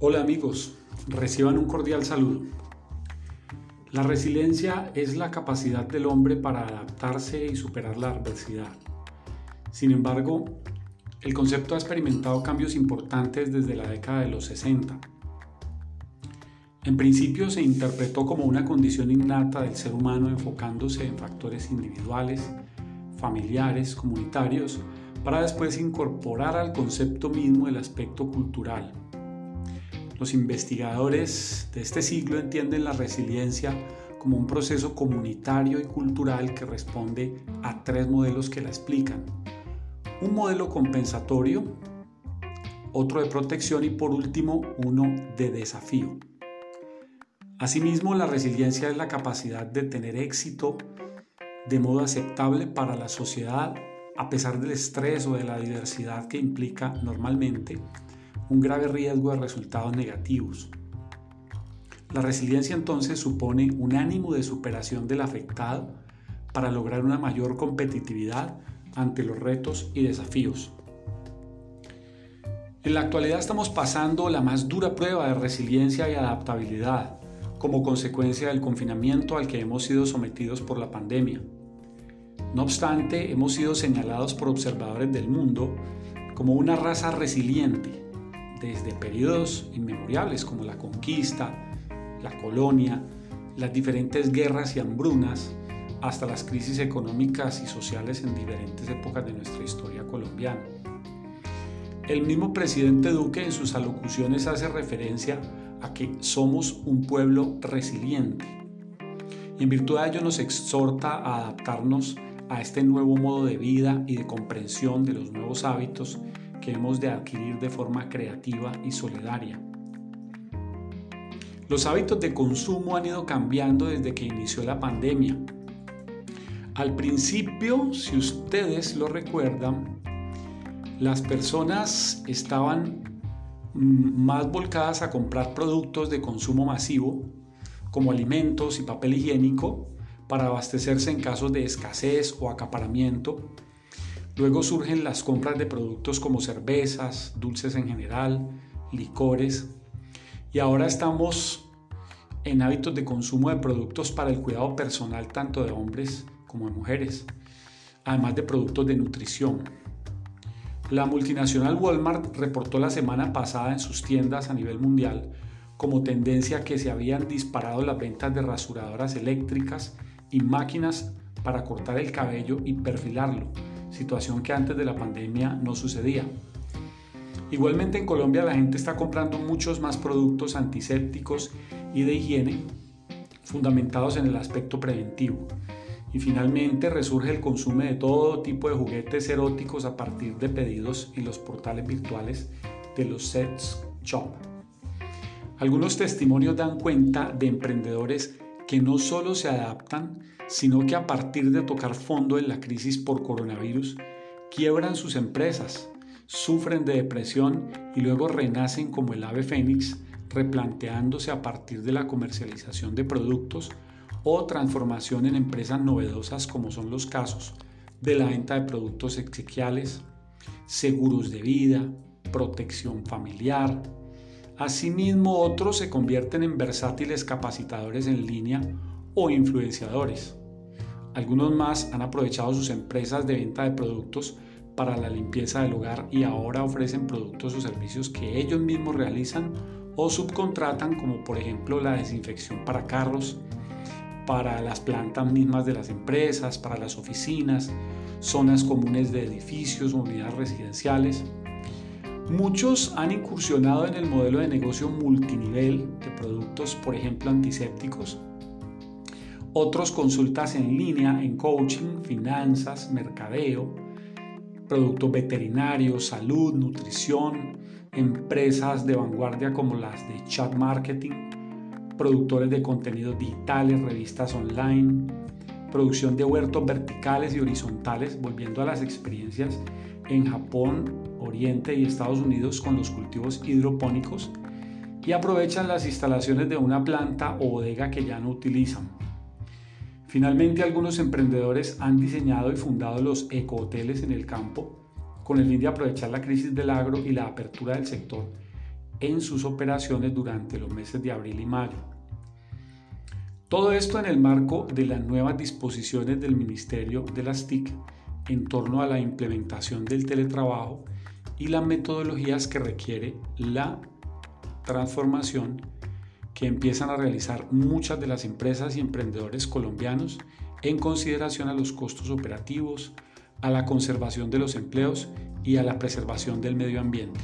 Hola amigos, reciban un cordial saludo. La resiliencia es la capacidad del hombre para adaptarse y superar la adversidad. Sin embargo, el concepto ha experimentado cambios importantes desde la década de los 60. En principio se interpretó como una condición innata del ser humano enfocándose en factores individuales, familiares, comunitarios, para después incorporar al concepto mismo el aspecto cultural, los investigadores de este siglo entienden la resiliencia como un proceso comunitario y cultural que responde a tres modelos que la explican. Un modelo compensatorio, otro de protección y por último uno de desafío. Asimismo, la resiliencia es la capacidad de tener éxito de modo aceptable para la sociedad a pesar del estrés o de la diversidad que implica normalmente un grave riesgo de resultados negativos. La resiliencia entonces supone un ánimo de superación del afectado para lograr una mayor competitividad ante los retos y desafíos. En la actualidad estamos pasando la más dura prueba de resiliencia y adaptabilidad como consecuencia del confinamiento al que hemos sido sometidos por la pandemia. No obstante, hemos sido señalados por observadores del mundo como una raza resiliente desde periodos inmemoriales como la conquista, la colonia, las diferentes guerras y hambrunas, hasta las crisis económicas y sociales en diferentes épocas de nuestra historia colombiana. El mismo presidente Duque en sus alocuciones hace referencia a que somos un pueblo resiliente y en virtud de ello nos exhorta a adaptarnos a este nuevo modo de vida y de comprensión de los nuevos hábitos de adquirir de forma creativa y solidaria. Los hábitos de consumo han ido cambiando desde que inició la pandemia. Al principio, si ustedes lo recuerdan, las personas estaban más volcadas a comprar productos de consumo masivo, como alimentos y papel higiénico, para abastecerse en casos de escasez o acaparamiento, Luego surgen las compras de productos como cervezas, dulces en general, licores. Y ahora estamos en hábitos de consumo de productos para el cuidado personal tanto de hombres como de mujeres, además de productos de nutrición. La multinacional Walmart reportó la semana pasada en sus tiendas a nivel mundial como tendencia que se habían disparado las ventas de rasuradoras eléctricas y máquinas para cortar el cabello y perfilarlo, situación que antes de la pandemia no sucedía. Igualmente en Colombia la gente está comprando muchos más productos antisépticos y de higiene fundamentados en el aspecto preventivo. Y finalmente resurge el consumo de todo tipo de juguetes eróticos a partir de pedidos en los portales virtuales de los sets shop. Algunos testimonios dan cuenta de emprendedores que no solo se adaptan, sino que a partir de tocar fondo en la crisis por coronavirus, quiebran sus empresas, sufren de depresión y luego renacen como el ave fénix, replanteándose a partir de la comercialización de productos o transformación en empresas novedosas como son los casos de la venta de productos exequiales, seguros de vida, protección familiar, Asimismo, otros se convierten en versátiles capacitadores en línea o influenciadores. Algunos más han aprovechado sus empresas de venta de productos para la limpieza del hogar y ahora ofrecen productos o servicios que ellos mismos realizan o subcontratan como por ejemplo la desinfección para carros, para las plantas mismas de las empresas, para las oficinas, zonas comunes de edificios o unidades residenciales. Muchos han incursionado en el modelo de negocio multinivel de productos, por ejemplo, antisépticos. Otros consultas en línea en coaching, finanzas, mercadeo, productos veterinarios, salud, nutrición, empresas de vanguardia como las de chat marketing, productores de contenidos digitales, revistas online, producción de huertos verticales y horizontales, volviendo a las experiencias en Japón Oriente y Estados Unidos con los cultivos hidropónicos y aprovechan las instalaciones de una planta o bodega que ya no utilizan. Finalmente, algunos emprendedores han diseñado y fundado los ecohoteles en el campo con el fin de aprovechar la crisis del agro y la apertura del sector en sus operaciones durante los meses de abril y mayo. Todo esto en el marco de las nuevas disposiciones del Ministerio de las TIC en torno a la implementación del teletrabajo y las metodologías que requiere la transformación que empiezan a realizar muchas de las empresas y emprendedores colombianos en consideración a los costos operativos, a la conservación de los empleos y a la preservación del medio ambiente.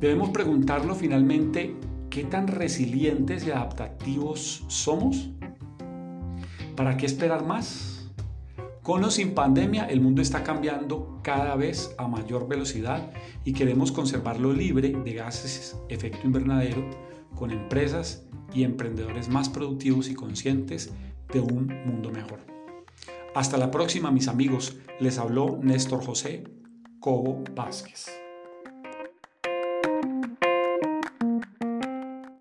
Debemos preguntarnos finalmente qué tan resilientes y adaptativos somos. ¿Para qué esperar más? Con o sin pandemia, el mundo está cambiando cada vez a mayor velocidad y queremos conservarlo libre de gases efecto invernadero con empresas y emprendedores más productivos y conscientes de un mundo mejor. Hasta la próxima, mis amigos. Les habló Néstor José Cobo Vázquez.